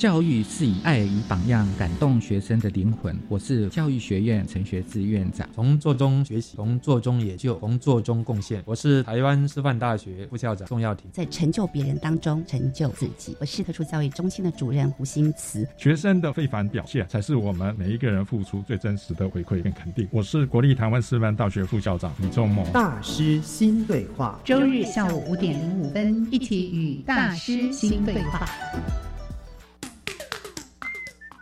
教育是以爱与榜样感动学生的灵魂。我是教育学院陈学志院长。从做中学习，从做中研究，从做中贡献。我是台湾师范大学副校长宋耀庭。在成就别人当中成就自己。我是特殊教育中心的主任胡新慈。学生的非凡表现，才是我们每一个人付出最真实的回馈跟肯定。我是国立台湾师范大学副校长李仲谋。大师新对话，周日下午五点零五分，一起与大师新对话。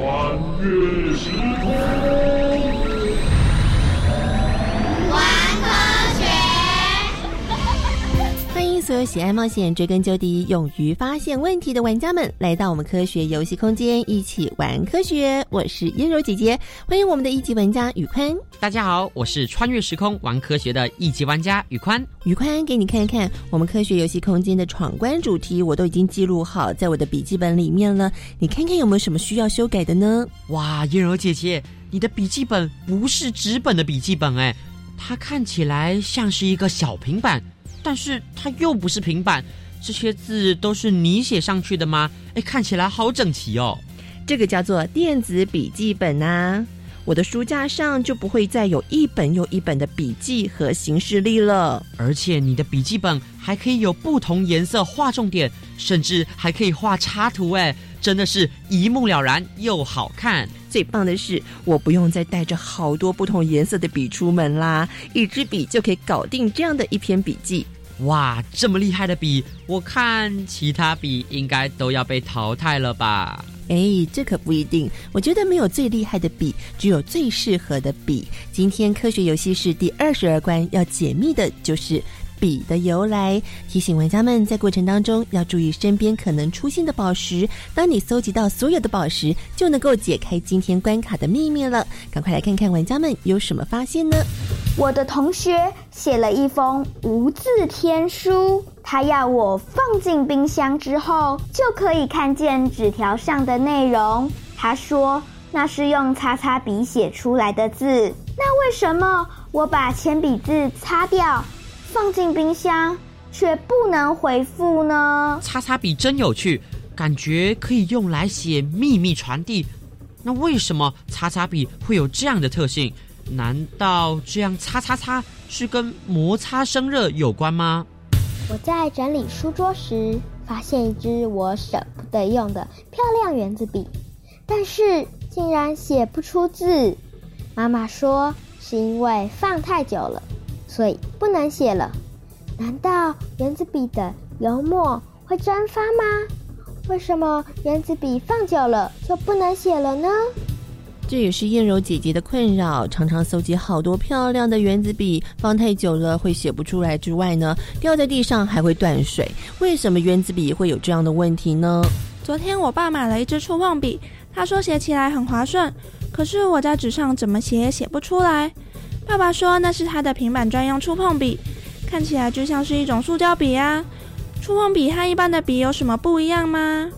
穿越时空。所有喜爱冒险、追根究底、勇于发现问题的玩家们，来到我们科学游戏空间，一起玩科学。我是燕柔姐姐，欢迎我们的一级玩家宇宽。大家好，我是穿越时空玩科学的一级玩家宇宽。宇宽，给你看看我们科学游戏空间的闯关主题，我都已经记录好在我的笔记本里面了。你看看有没有什么需要修改的呢？哇，燕柔姐姐，你的笔记本不是纸本的笔记本哎，它看起来像是一个小平板。但是它又不是平板，这些字都是你写上去的吗？哎，看起来好整齐哦。这个叫做电子笔记本呐。我的书架上就不会再有一本又一本的笔记和行事历了。而且你的笔记本还可以有不同颜色画重点，甚至还可以画插图，哎，真的是一目了然又好看。最棒的是，我不用再带着好多不同颜色的笔出门啦，一支笔就可以搞定这样的一篇笔记。哇，这么厉害的笔，我看其他笔应该都要被淘汰了吧？哎，这可不一定。我觉得没有最厉害的笔，只有最适合的笔。今天科学游戏室第二十二关要解密的就是。笔的由来，提醒玩家们在过程当中要注意身边可能出现的宝石。当你搜集到所有的宝石，就能够解开今天关卡的秘密了。赶快来看看玩家们有什么发现呢？我的同学写了一封无字天书，他要我放进冰箱之后就可以看见纸条上的内容。他说那是用擦擦笔写出来的字，那为什么我把铅笔字擦掉？放进冰箱却不能回复呢？擦擦笔真有趣，感觉可以用来写秘密传递。那为什么擦擦笔会有这样的特性？难道这样擦擦擦是跟摩擦生热有关吗？我在整理书桌时，发现一支我舍不得用的漂亮圆子笔，但是竟然写不出字。妈妈说是因为放太久了。所以不能写了。难道圆子笔的油墨会蒸发吗？为什么圆子笔放久了就不能写了呢？这也是燕柔姐姐的困扰，常常搜集好多漂亮的圆子笔，放太久了会写不出来。之外呢，掉在地上还会断水。为什么圆子笔会有这样的问题呢？昨天我爸买了一支触碰笔，他说写起来很滑顺，可是我在纸上怎么写也写不出来。爸爸说那是他的平板专用触碰笔，看起来就像是一种塑胶笔啊。触碰笔和一般的笔有什么不一样吗？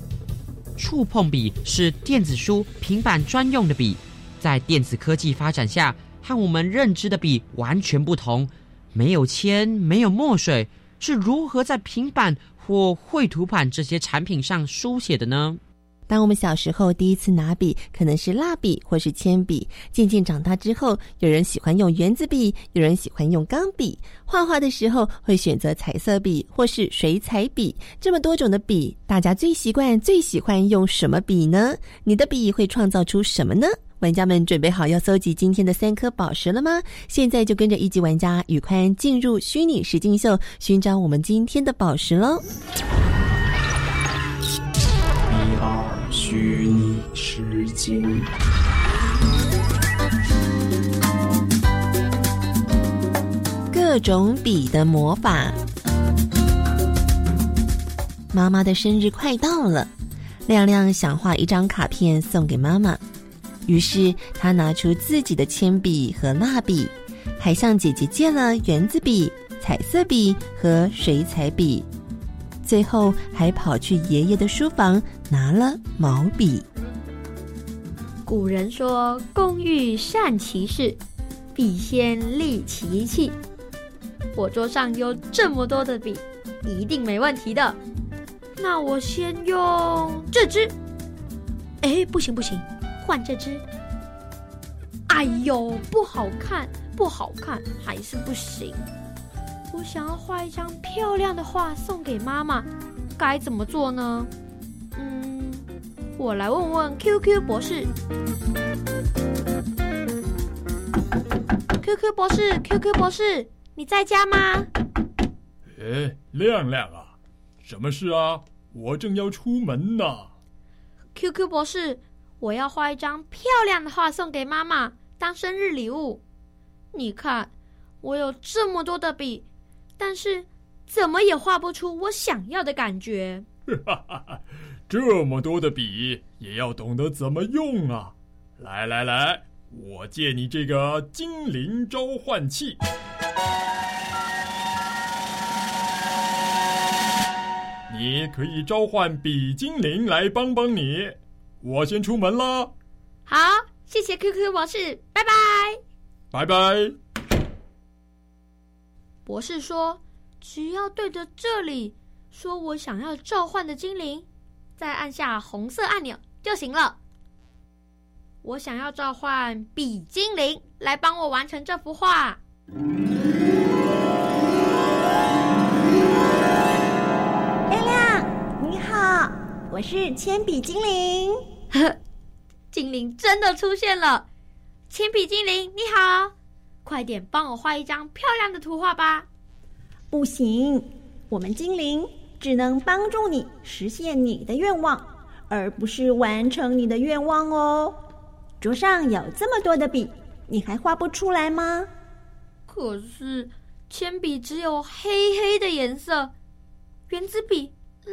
触碰笔是电子书、平板专用的笔，在电子科技发展下，和我们认知的笔完全不同。没有铅，没有墨水，是如何在平板或绘图板这些产品上书写的呢？当我们小时候第一次拿笔，可能是蜡笔或是铅笔。渐渐长大之后，有人喜欢用圆子笔，有人喜欢用钢笔。画画的时候会选择彩色笔或是水彩笔。这么多种的笔，大家最习惯、最喜欢用什么笔呢？你的笔会创造出什么呢？玩家们准备好要搜集今天的三颗宝石了吗？现在就跟着一级玩家宇宽进入虚拟实境秀，寻找我们今天的宝石喽！虚拟实境，各种笔的魔法。妈妈的生日快到了，亮亮想画一张卡片送给妈妈，于是他拿出自己的铅笔和蜡笔，还向姐姐借了圆子笔、彩色笔和水彩笔。最后还跑去爷爷的书房拿了毛笔。古人说：“工欲善其事，必先利其器。”我桌上有这么多的笔，一定没问题的。那我先用这支。哎，不行不行，换这支。哎呦，不好看，不好看，还是不行。我想要画一张漂亮的画送给妈妈，该怎么做呢？嗯，我来问问 QQ 博士。QQ 博士，QQ 博士，你在家吗？哎，亮亮啊，什么事啊？我正要出门呢。QQ 博士，我要画一张漂亮的画送给妈妈当生日礼物。你看，我有这么多的笔。但是，怎么也画不出我想要的感觉。这么多的笔，也要懂得怎么用啊！来来来，我借你这个精灵召唤器，你可以召唤比精灵来帮帮你。我先出门了。好，谢谢 QQ 博士，拜拜。拜拜。博士说：“只要对着这里说我想要召唤的精灵，再按下红色按钮就行了。我想要召唤比精灵来帮我完成这幅画。”亮亮，你好，我是铅笔精灵。呵 精灵真的出现了！铅笔精灵，你好。快点帮我画一张漂亮的图画吧！不行，我们精灵只能帮助你实现你的愿望，而不是完成你的愿望哦。桌上有这么多的笔，你还画不出来吗？可是铅笔只有黑黑的颜色，圆珠笔、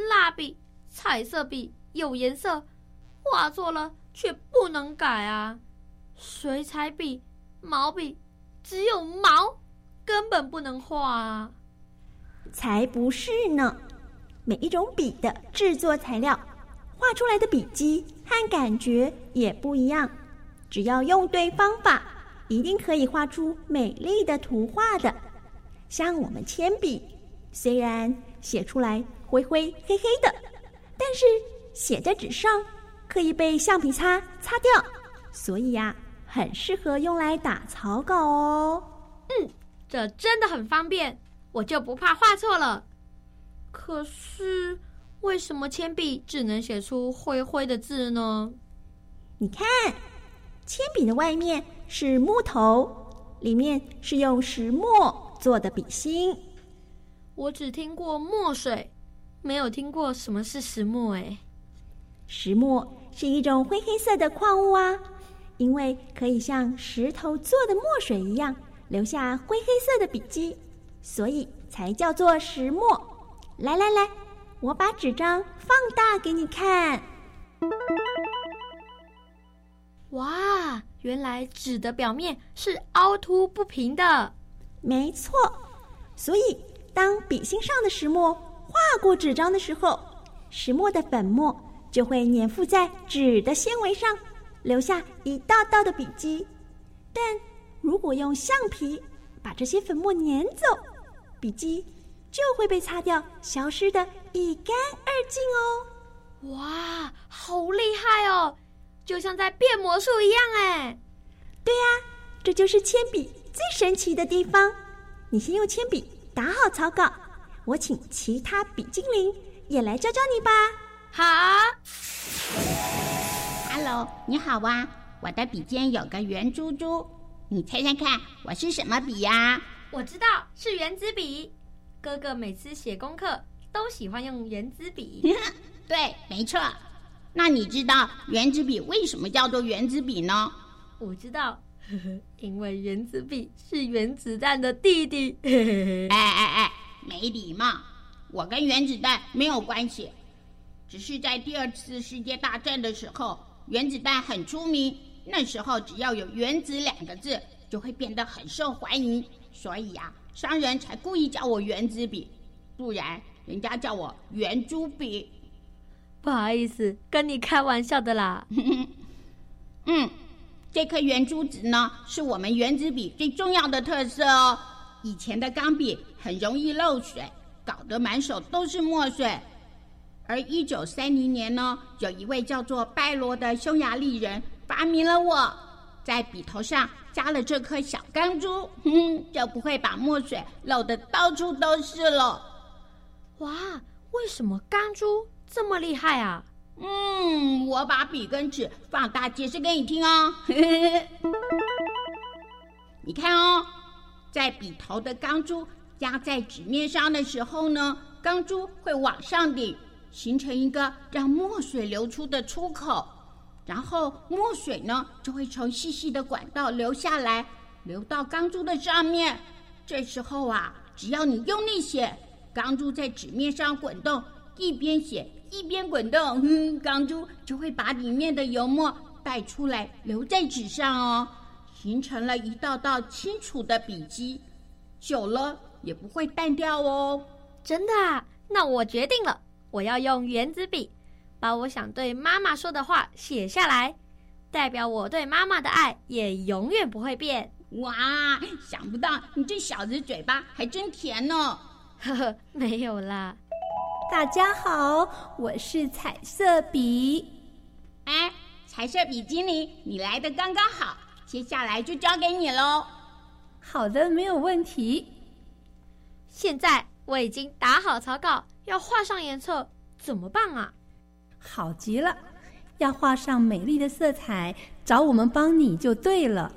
蜡笔、彩色笔有颜色，画错了却不能改啊！水彩笔、毛笔。只有毛，根本不能画啊！才不是呢！每一种笔的制作材料，画出来的笔迹和感觉也不一样。只要用对方法，一定可以画出美丽的图画的。像我们铅笔，虽然写出来灰灰黑黑的，但是写在纸上可以被橡皮擦擦掉，所以呀。很适合用来打草稿哦。嗯，这真的很方便，我就不怕画错了。可是，为什么铅笔只能写出灰灰的字呢？你看，铅笔的外面是木头，里面是用石墨做的笔芯。我只听过墨水，没有听过什么是石墨。哎，石墨是一种灰黑色的矿物啊，因为可以像石头做的墨水一样留下灰黑色的笔迹，所以才叫做石墨。来来来，我把纸张放大给你看。哇，原来纸的表面是凹凸不平的。没错，所以当笔芯上的石墨划过纸张的时候，石墨的粉末就会粘附在纸的纤维上，留下一道道的笔迹。但如果用橡皮把这些粉末粘走，笔迹就会被擦掉，消失的一干二净哦。哇，好厉害哦！就像在变魔术一样哎。对呀，这就是铅笔。最神奇的地方，你先用铅笔打好草稿，我请其他笔精灵也来教教你吧。好，Hello，你好啊，我的笔尖有个圆珠珠，你猜猜看，我是什么笔呀？我知道是圆珠笔，哥哥每次写功课都喜欢用圆珠笔。对，没错。那你知道圆珠笔为什么叫做圆珠笔呢？我知道。因为原子笔是原子弹的弟弟。哎哎哎，没礼貌！我跟原子弹没有关系，只是在第二次世界大战的时候，原子弹很出名。那时候只要有“原子”两个字，就会变得很受欢迎。所以呀，商人才故意叫我原子笔，不然人家叫我圆珠笔。不好意思，跟你开玩笑的啦。嗯。这颗圆珠子呢，是我们原子笔最重要的特色哦。以前的钢笔很容易漏水，搞得满手都是墨水。而一九三零年呢，有一位叫做拜罗的匈牙利人发明了我，在笔头上加了这颗小钢珠，哼，就不会把墨水漏得到处都是了。哇，为什么钢珠这么厉害啊？嗯，我把笔跟纸放大解释给你听哦。你看哦，在笔头的钢珠压在纸面上的时候呢，钢珠会往上顶，形成一个让墨水流出的出口，然后墨水呢就会从细细的管道流下来，流到钢珠的上面。这时候啊，只要你用力写，钢珠在纸面上滚动，一边写。一边滚动，嗯，钢珠就会把里面的油墨带出来，留在纸上哦，形成了一道道清楚的笔迹，久了也不会淡掉哦。真的啊？那我决定了，我要用原子笔，把我想对妈妈说的话写下来，代表我对妈妈的爱也永远不会变。哇，想不到你这小子嘴巴还真甜呢。呵呵，没有啦。大家好，我是彩色笔。哎，彩色笔精灵，你来的刚刚好，接下来就交给你喽。好的，没有问题。现在我已经打好草稿，要画上颜色，怎么办啊？好极了，要画上美丽的色彩，找我们帮你就对了。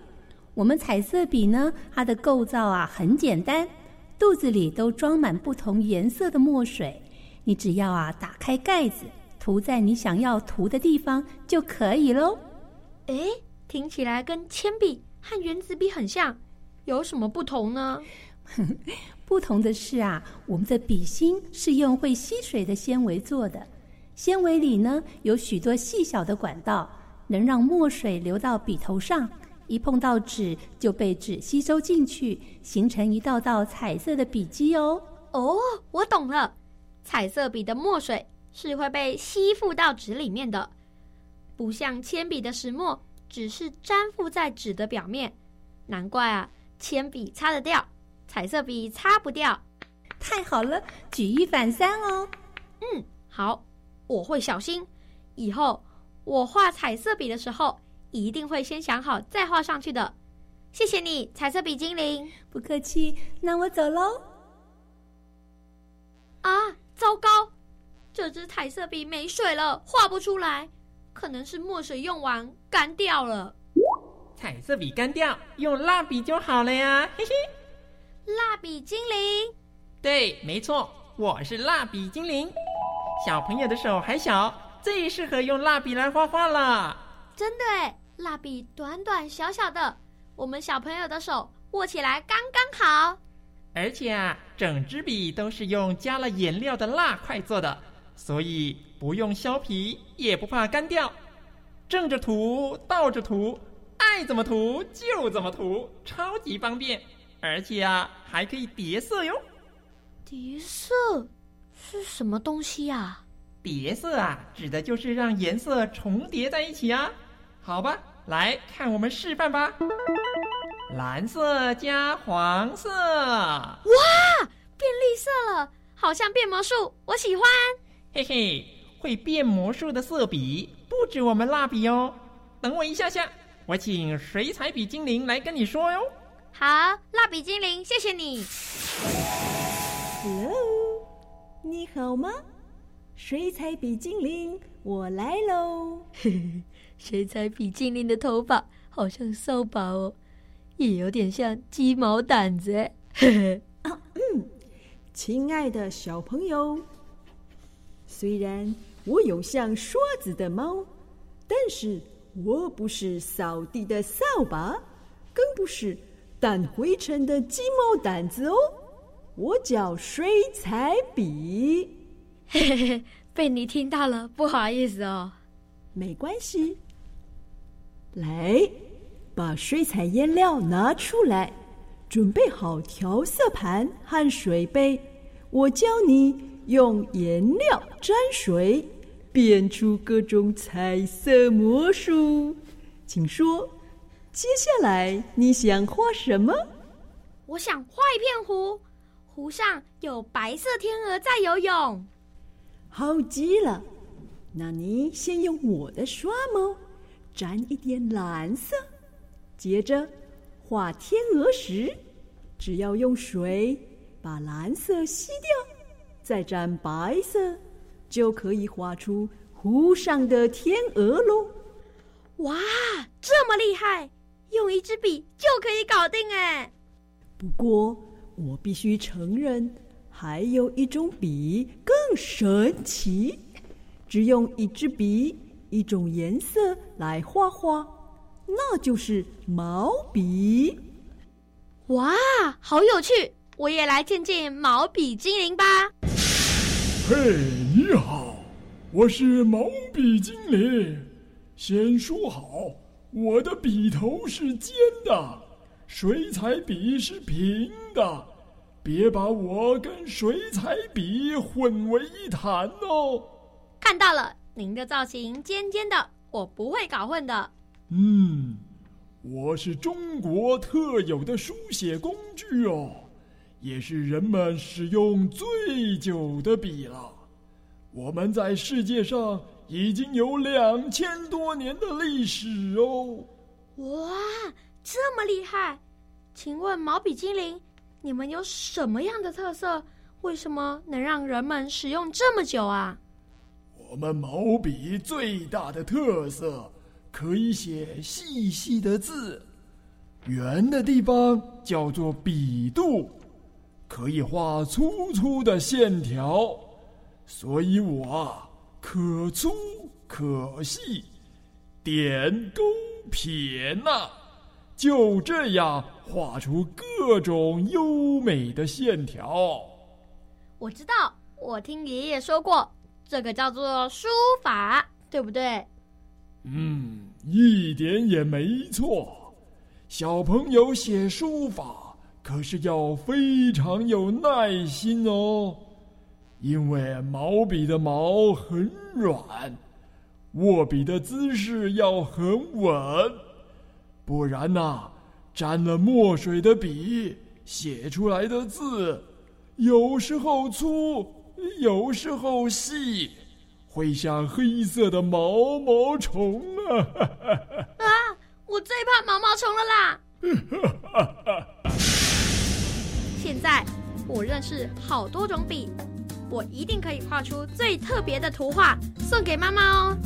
我们彩色笔呢，它的构造啊很简单，肚子里都装满不同颜色的墨水。你只要啊，打开盖子，涂在你想要涂的地方就可以喽。哎，听起来跟铅笔和圆珠笔很像，有什么不同呢？不同的是啊，我们的笔芯是用会吸水的纤维做的，纤维里呢有许多细小的管道，能让墨水流到笔头上，一碰到纸就被纸吸收进去，形成一道道彩色的笔迹哦。哦，我懂了。彩色笔的墨水是会被吸附到纸里面的，不像铅笔的石墨只是粘附在纸的表面。难怪啊，铅笔擦得掉，彩色笔擦不掉。太好了，举一反三哦。嗯，好，我会小心。以后我画彩色笔的时候，一定会先想好再画上去的。谢谢你，彩色笔精灵。不客气，那我走喽。啊！糟糕，这支彩色笔没水了，画不出来，可能是墨水用完干掉了。彩色笔干掉，用蜡笔就好了呀，嘿嘿。蜡笔精灵，对，没错，我是蜡笔精灵。小朋友的手还小，最适合用蜡笔来画画了。真的哎，蜡笔短短小小的，我们小朋友的手握起来刚刚好。而且啊，整支笔都是用加了颜料的蜡块做的，所以不用削皮，也不怕干掉。正着涂，倒着涂，爱怎么涂就怎么涂，超级方便。而且啊，还可以叠色哟。叠色是什么东西呀？叠色啊，指的就是让颜色重叠在一起啊。好吧，来看我们示范吧。蓝色加黄色，哇，变绿色了，好像变魔术，我喜欢。嘿嘿，会变魔术的色笔不止我们蜡笔哦。等我一下下，我请水彩笔精灵来跟你说哟。好，蜡笔精灵，谢谢你。Hello，你好吗？水彩笔精灵，我来喽。水彩笔精灵的头发好像扫把哦。也有点像鸡毛掸子，嗯，亲爱的小朋友，虽然我有像刷子的猫，但是我不是扫地的扫把，更不是掸灰尘的鸡毛掸子哦，我叫水彩笔。嘿嘿嘿，被你听到了，不好意思哦，没关系，来。把水彩颜料拿出来，准备好调色盘和水杯。我教你用颜料沾水，变出各种彩色魔术。请说，接下来你想画什么？我想画一片湖，湖上有白色天鹅在游泳。好极了，那你先用我的刷毛沾一点蓝色。接着画天鹅时，只要用水把蓝色吸掉，再沾白色，就可以画出湖上的天鹅喽！哇，这么厉害，用一支笔就可以搞定哎！不过我必须承认，还有一种笔更神奇，只用一支笔、一种颜色来画画。那就是毛笔，哇，好有趣！我也来见见毛笔精灵吧。嘿，你好，我是毛笔精灵。先说好，我的笔头是尖的，水彩笔是平的，别把我跟水彩笔混为一谈哦。看到了，您的造型尖尖的，我不会搞混的。嗯，我是中国特有的书写工具哦，也是人们使用最久的笔了。我们在世界上已经有两千多年的历史哦。哇，这么厉害！请问毛笔精灵，你们有什么样的特色？为什么能让人们使用这么久啊？我们毛笔最大的特色。可以写细细的字，圆的地方叫做笔肚，可以画粗粗的线条，所以我啊可粗可细，点勾撇捺，就这样画出各种优美的线条。我知道，我听爷爷说过，这个叫做书法，对不对？嗯，一点也没错。小朋友写书法可是要非常有耐心哦，因为毛笔的毛很软，握笔的姿势要很稳，不然呐，沾了墨水的笔写出来的字，有时候粗，有时候细。会像黑色的毛毛虫啊！啊，我最怕毛毛虫了啦！现在我认识好多种笔，我一定可以画出最特别的图画送给妈妈哦，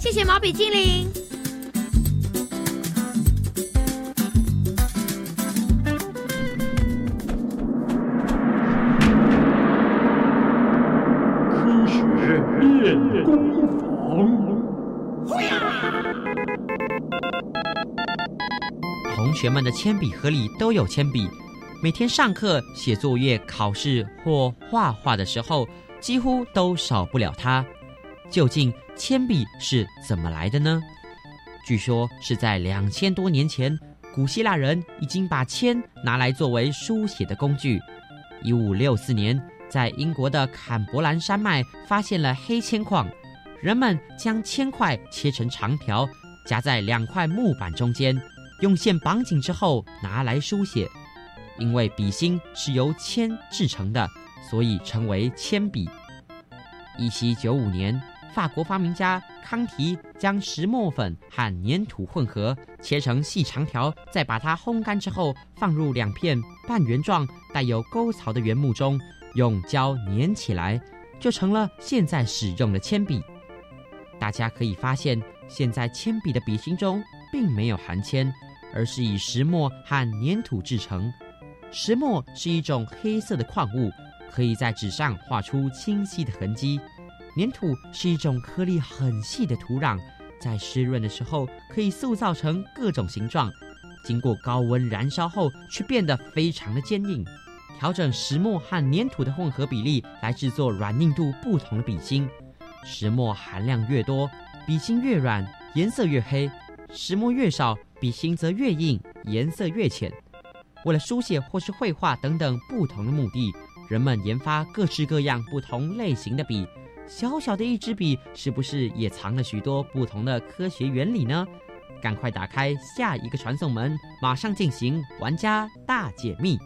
谢谢毛笔精灵。同学们的铅笔盒里都有铅笔。每天上课、写作业、考试或画画的时候，几乎都少不了它。究竟铅笔是怎么来的呢？据说是在两千多年前，古希腊人已经把铅拿来作为书写的工具。一五六四年，在英国的坎伯兰山脉发现了黑铅矿，人们将铅块切成长条，夹在两块木板中间，用线绑紧之后拿来书写。因为笔芯是由铅制成的，所以称为铅笔。一七九五年。法国发明家康提将石墨粉和粘土混合，切成细长条，再把它烘干之后，放入两片半圆状、带有沟槽的原木中，用胶粘起来，就成了现在使用的铅笔。大家可以发现，现在铅笔的笔芯中并没有含铅，而是以石墨和粘土制成。石墨是一种黑色的矿物，可以在纸上画出清晰的痕迹。粘土是一种颗粒很细的土壤，在湿润的时候可以塑造成各种形状，经过高温燃烧后却变得非常的坚硬。调整石墨和粘土的混合比例来制作软硬度不同的笔芯，石墨含量越多，笔芯越软，颜色越黑；石墨越少，笔芯则越硬，颜色越浅。为了书写或是绘画等等不同的目的，人们研发各式各样不同类型的笔。小小的一支笔，是不是也藏了许多不同的科学原理呢？赶快打开下一个传送门，马上进行玩家大解密。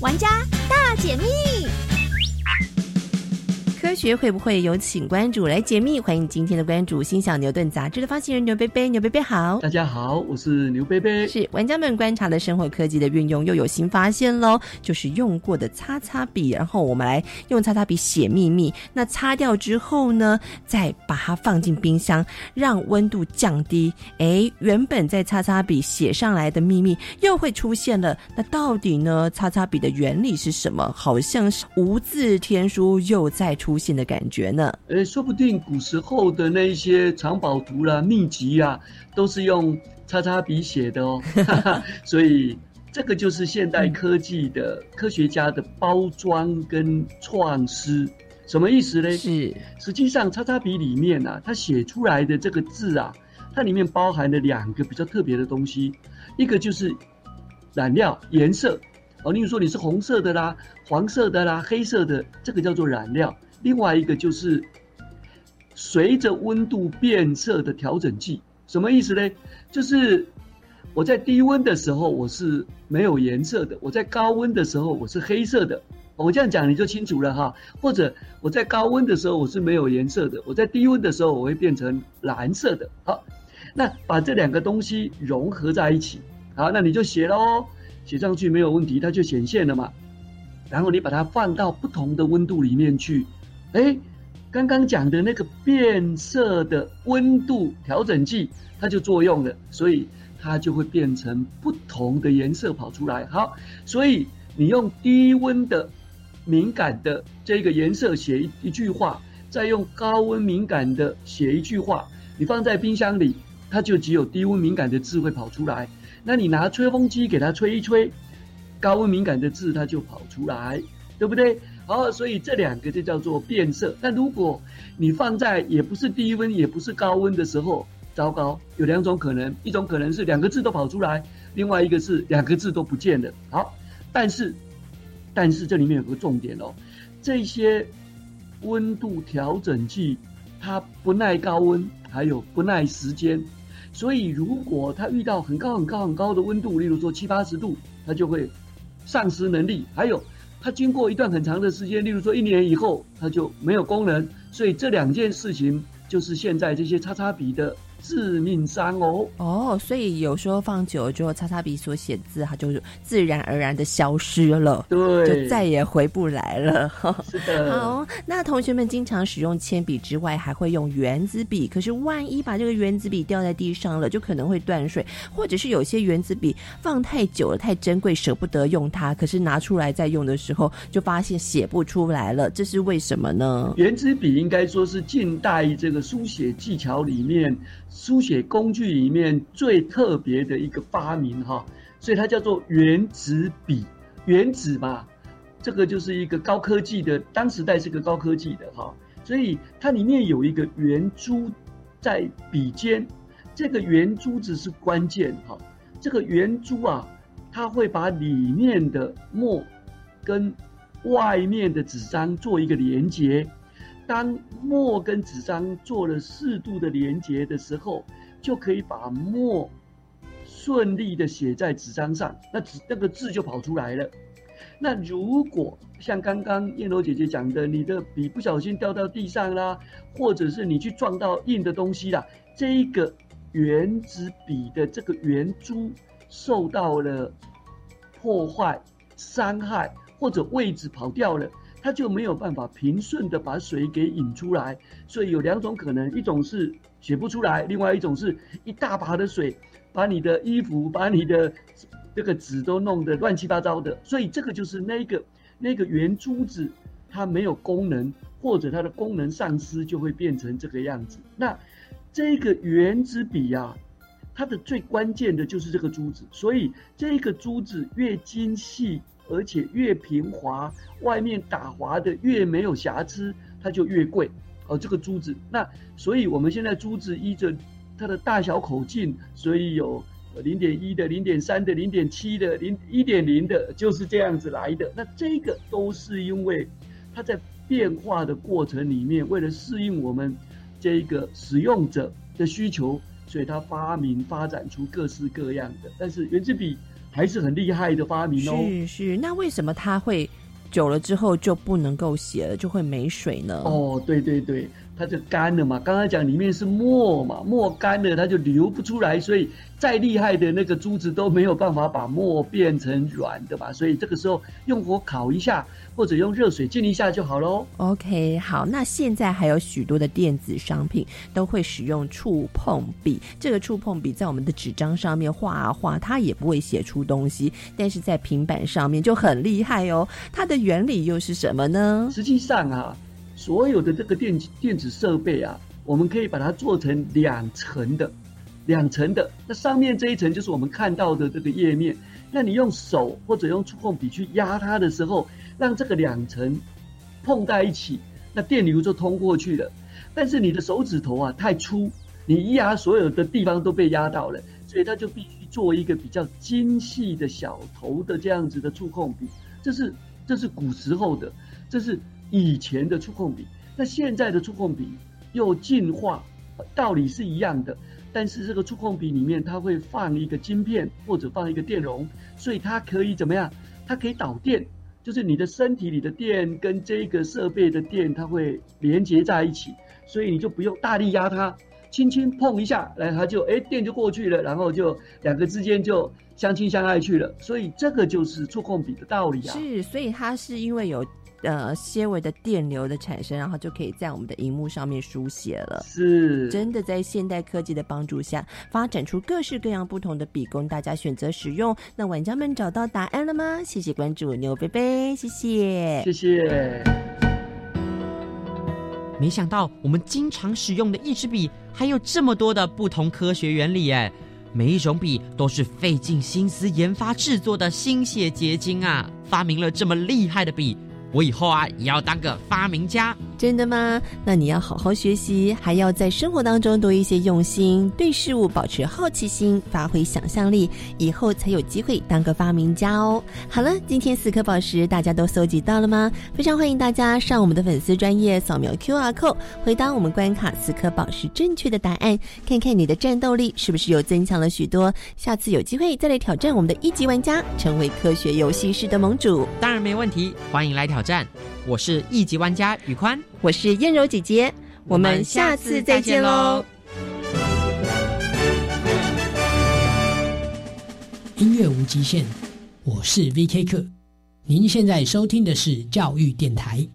玩家大解密。科学会不会有请关主来解密？欢迎今天的关主，心想牛顿杂志的发行人牛贝贝。牛贝贝好，大家好，我是牛贝贝。是玩家们观察了生活科技的运用，又有新发现喽。就是用过的擦擦笔，然后我们来用擦擦笔写秘密。那擦掉之后呢，再把它放进冰箱，让温度降低。哎，原本在擦擦笔写上来的秘密又会出现了。那到底呢？擦擦笔的原理是什么？好像是无字天书又再出。出现的感觉呢？呃，说不定古时候的那一些藏宝图啦、秘籍啊，都是用叉叉笔写的哦。所以这个就是现代科技的科学家的包装跟创思。什么意思呢？是实际上叉叉笔里面啊，它写出来的这个字啊，它里面包含了两个比较特别的东西，一个就是染料颜色哦，例如说你是红色的啦、黄色的啦、黑色的，这个叫做染料。另外一个就是随着温度变色的调整剂，什么意思呢？就是我在低温的时候我是没有颜色的，我在高温的时候我是黑色的。我这样讲你就清楚了哈。或者我在高温的时候我是没有颜色的，我在低温的时候我会变成蓝色的。好，那把这两个东西融合在一起，好，那你就写喽，写上去没有问题，它就显现了嘛。然后你把它放到不同的温度里面去。哎，刚刚讲的那个变色的温度调整剂，它就作用了，所以它就会变成不同的颜色跑出来。好，所以你用低温的敏感的这个颜色写一一句话，再用高温敏感的写一句话，你放在冰箱里，它就只有低温敏感的字会跑出来。那你拿吹风机给它吹一吹，高温敏感的字它就跑出来，对不对？好，所以这两个就叫做变色。但如果你放在也不是低温也不是高温的时候，糟糕，有两种可能：一种可能是两个字都跑出来，另外一个是两个字都不见了。好，但是但是这里面有个重点哦，这些温度调整剂它不耐高温，还有不耐时间，所以如果它遇到很高很高很高的温度，例如说七八十度，它就会丧失能力。还有。它经过一段很长的时间，例如说一年以后，它就没有功能。所以这两件事情就是现在这些叉叉笔的。致命伤哦哦，所以有时候放久了之后，擦擦笔所写字，它就是自然而然的消失了，对，就再也回不来了。是的。好，那同学们经常使用铅笔之外，还会用圆珠笔。可是万一把这个圆珠笔掉在地上了，就可能会断水，或者是有些圆珠笔放太久了，太珍贵，舍不得用它，可是拿出来再用的时候，就发现写不出来了，这是为什么呢？圆珠笔应该说是近代这个书写技巧里面。书写工具里面最特别的一个发明哈，所以它叫做原子笔。原子嘛，这个就是一个高科技的，当时代是个高科技的哈，所以它里面有一个圆珠在笔尖，这个圆珠子是关键哈。这个圆珠啊，它会把里面的墨跟外面的纸张做一个连接。当墨跟纸张做了适度的连接的时候，就可以把墨顺利的写在纸张上，那纸那个字就跑出来了。那如果像刚刚燕柔姐姐讲的，你的笔不小心掉到地上啦，或者是你去撞到硬的东西啦，这一个圆珠笔的这个圆珠受到了破坏、伤害，或者位置跑掉了。它就没有办法平顺的把水给引出来，所以有两种可能，一种是写不出来，另外一种是一大把的水把你的衣服、把你的这个纸都弄得乱七八糟的，所以这个就是那个那个圆珠子它没有功能，或者它的功能丧失，就会变成这个样子。那这个圆珠笔呀，它的最关键的就是这个珠子，所以这个珠子越精细。而且越平滑，外面打滑的越没有瑕疵，它就越贵。哦，这个珠子，那所以我们现在珠子依着它的大小口径，所以有零点一的、零点三的、零点七的、零一点零的，就是这样子来的。那这个都是因为它在变化的过程里面，为了适应我们这个使用者的需求，所以它发明发展出各式各样的。但是圆珠笔。还是很厉害的发明哦。是是，那为什么它会久了之后就不能够写了，就会没水呢？哦，对对对。它就干了嘛，刚刚讲里面是墨嘛，墨干了它就流不出来，所以再厉害的那个珠子都没有办法把墨变成软的吧？所以这个时候用火烤一下，或者用热水浸一下就好喽。OK，好，那现在还有许多的电子商品都会使用触碰笔，这个触碰笔在我们的纸张上面画啊画，它也不会写出东西，但是在平板上面就很厉害哦。它的原理又是什么呢？实际上啊。所有的这个电电子设备啊，我们可以把它做成两层的，两层的。那上面这一层就是我们看到的这个页面。那你用手或者用触控笔去压它的时候，让这个两层碰在一起，那电流就通过去了。但是你的手指头啊太粗，你一压所有的地方都被压到了，所以它就必须做一个比较精细的小头的这样子的触控笔。这是这是古时候的，这是。以前的触控笔，那现在的触控笔又进化，道理是一样的，但是这个触控笔里面它会放一个晶片或者放一个电容，所以它可以怎么样？它可以导电，就是你的身体里的电跟这个设备的电，它会连接在一起，所以你就不用大力压它，轻轻碰一下，来它就哎电就过去了，然后就两个之间就相亲相爱去了，所以这个就是触控笔的道理啊。是，所以它是因为有。呃，纤维的电流的产生，然后就可以在我们的荧幕上面书写了。是，真的在现代科技的帮助下，发展出各式各样不同的笔供大家选择使用。那玩家们找到答案了吗？谢谢关注牛贝贝，谢谢，谢谢。没想到我们经常使用的一支笔，还有这么多的不同科学原理哎！每一种笔都是费尽心思研发制作的心血结晶啊！发明了这么厉害的笔。我以后啊，也要当个发明家。真的吗？那你要好好学习，还要在生活当中多一些用心，对事物保持好奇心，发挥想象力，以后才有机会当个发明家哦。好了，今天四颗宝石大家都搜集到了吗？非常欢迎大家上我们的粉丝专业扫描 Q R code，回答我们关卡四颗宝石正确的答案，看看你的战斗力是不是又增强了许多。下次有机会再来挑战我们的一级玩家，成为科学游戏室的盟主，当然没问题，欢迎来挑战。我是一级玩家宇宽。我是燕柔姐姐，我们下次再见喽！音乐无极限，我是 V K 课。您现在收听的是教育电台。